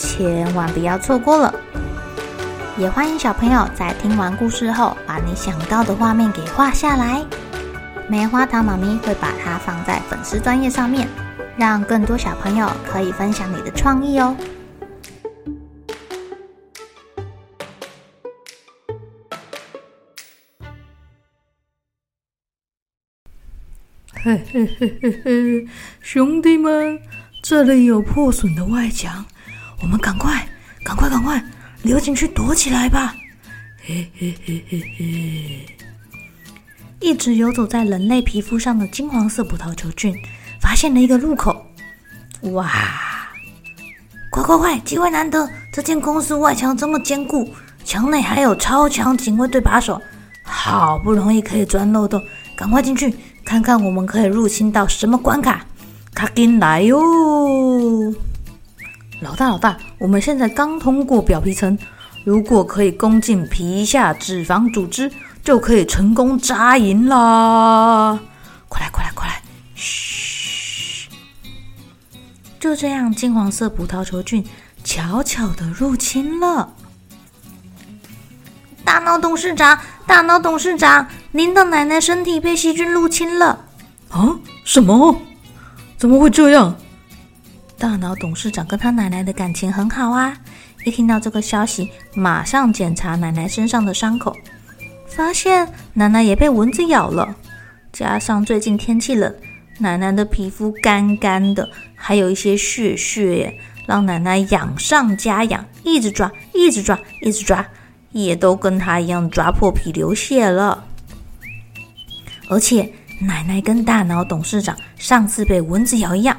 千万不要错过了！也欢迎小朋友在听完故事后，把你想到的画面给画下来。棉花糖妈咪会把它放在粉丝专页上面，让更多小朋友可以分享你的创意哦。嘿嘿嘿嘿嘿，兄弟们，这里有破损的外墙。我们赶快，赶快，赶快溜进去躲起来吧！嘿嘿嘿嘿嘿。一直游走在人类皮肤上的金黄色葡萄球菌发现了一个入口。哇！快快快，机会难得！这间公司外墙这么坚固，墙内还有超强警卫队把守，好不容易可以钻漏洞，赶快进去看看我们可以入侵到什么关卡！卡进来哟！老大，老大，我们现在刚通过表皮层，如果可以攻进皮下脂肪组织，就可以成功扎营啦！快来，快来，快来！嘘！就这样，金黄色葡萄球菌悄悄的入侵了。大脑董事长，大脑董事长，您的奶奶身体被细菌入侵了！啊？什么？怎么会这样？大脑董事长跟他奶奶的感情很好啊！一听到这个消息，马上检查奶奶身上的伤口，发现奶奶也被蚊子咬了。加上最近天气冷，奶奶的皮肤干干的，还有一些屑屑耶，让奶奶痒上加痒，一直抓，一直抓，一直抓，也都跟她一样抓破皮流血了。而且奶奶跟大脑董事长上次被蚊子咬一样。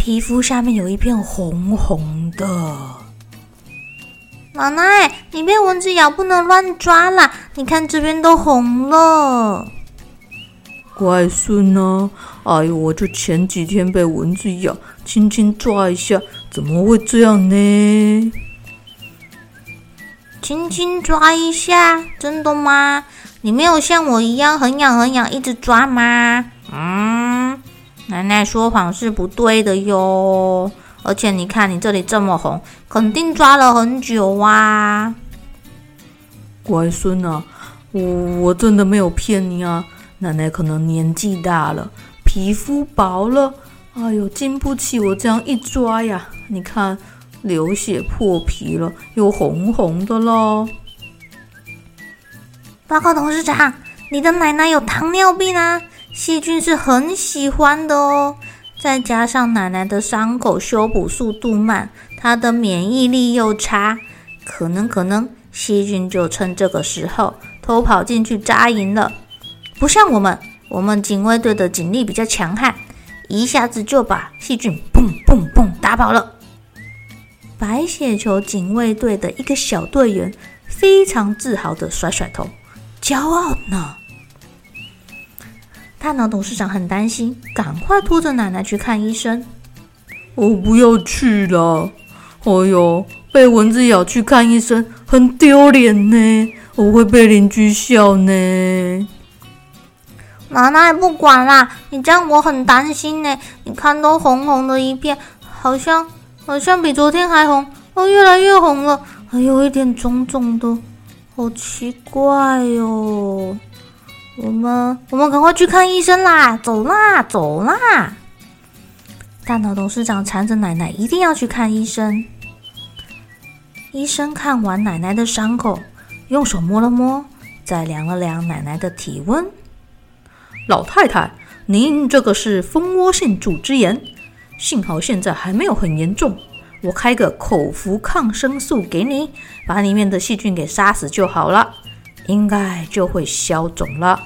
皮肤下面有一片红红的。奶奶，你被蚊子咬不能乱抓啦！你看这边都红了。乖孙呢？哎呦，我就前几天被蚊子咬，轻轻抓一下，怎么会这样呢？轻轻抓一下，真的吗？你没有像我一样很痒很痒，一直抓吗？嗯。奶奶说谎是不对的哟，而且你看你这里这么红，肯定抓了很久啊！乖孙啊，我我真的没有骗你啊！奶奶可能年纪大了，皮肤薄了，哎呦，经不起我这样一抓呀！你看，流血破皮了，又红红的咯。报告董事长，你的奶奶有糖尿病啊！细菌是很喜欢的哦，再加上奶奶的伤口修补速度慢，她的免疫力又差，可能可能细菌就趁这个时候偷跑进去扎营了。不像我们，我们警卫队的警力比较强悍，一下子就把细菌砰砰砰打跑了。白血球警卫队的一个小队员非常自豪地甩甩头，骄傲呢。大脑董事长很担心，赶快拖着奶奶去看医生。我不要去了，哎呦，被蚊子咬去看医生很丢脸呢，我会被邻居笑呢。奶奶不管啦，你这样我很担心呢。你看都红红的一片，好像好像比昨天还红，哦，越来越红了，还有一点肿肿的，好奇怪哟、哦。我们我们赶快去看医生啦！走啦，走啦！大脑董事长缠着奶奶一定要去看医生。医生看完奶奶的伤口，用手摸了摸，再量了量奶奶的体温。老太太，您这个是蜂窝性组织炎，幸好现在还没有很严重。我开个口服抗生素给你，把里面的细菌给杀死就好了。应该就会消肿了。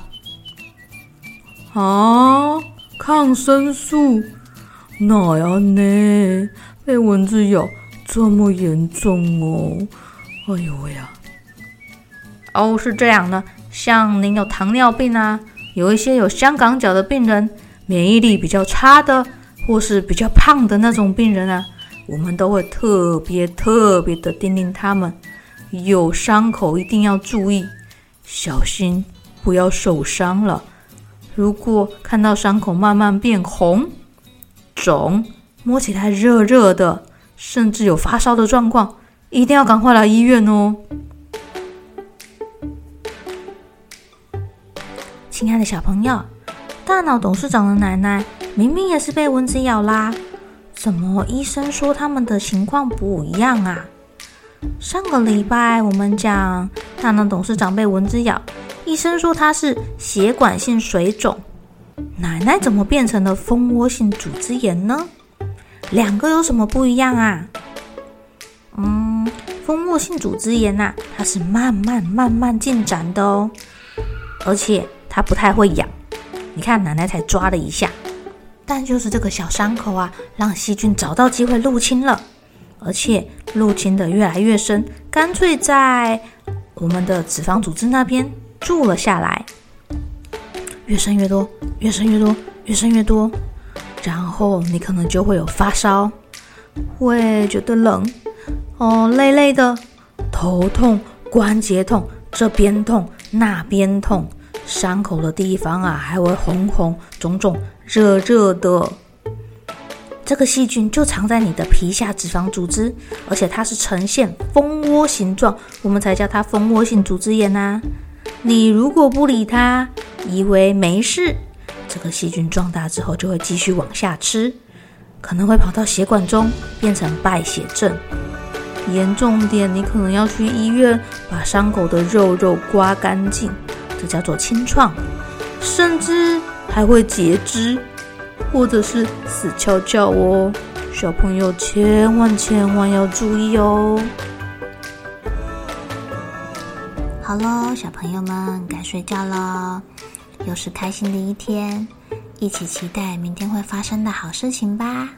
啊，抗生素？哪样呢？被蚊子咬，这么严重哦！哎呦喂呀！哦，是这样的，像您有糖尿病啊，有一些有香港脚的病人，免疫力比较差的，或是比较胖的那种病人啊，我们都会特别特别的叮咛他们，有伤口一定要注意，小心不要受伤了。如果看到伤口慢慢变红、肿，摸起来热热的，甚至有发烧的状况，一定要赶快来医院哦。亲爱的小朋友，大脑董事长的奶奶明明也是被蚊子咬啦，怎么医生说他们的情况不一样啊？上个礼拜我们讲大脑董事长被蚊子咬。医生说他是血管性水肿，奶奶怎么变成了蜂窝性组织炎呢？两个有什么不一样啊？嗯，蜂窝性组织炎呐、啊，它是慢慢慢慢进展的哦，而且它不太会痒。你看奶奶才抓了一下，但就是这个小伤口啊，让细菌找到机会入侵了，而且入侵的越来越深，干脆在我们的脂肪组织那边。住了下来，越生越多，越生越多，越生越多，然后你可能就会有发烧，会觉得冷，哦，累累的，头痛，关节痛，这边痛，那边痛，伤口的地方啊还会红红肿肿、热热的。这个细菌就藏在你的皮下脂肪组织，而且它是呈现蜂窝形状，我们才叫它蜂窝性组织炎呐、啊。你如果不理它，以为没事，这个细菌壮大之后就会继续往下吃，可能会跑到血管中变成败血症。严重点，你可能要去医院把伤口的肉肉刮干净，这叫做清创，甚至还会截肢，或者是死翘翘哦。小朋友千万千万要注意哦。好喽，小朋友们该睡觉了，又是开心的一天，一起期待明天会发生的好事情吧。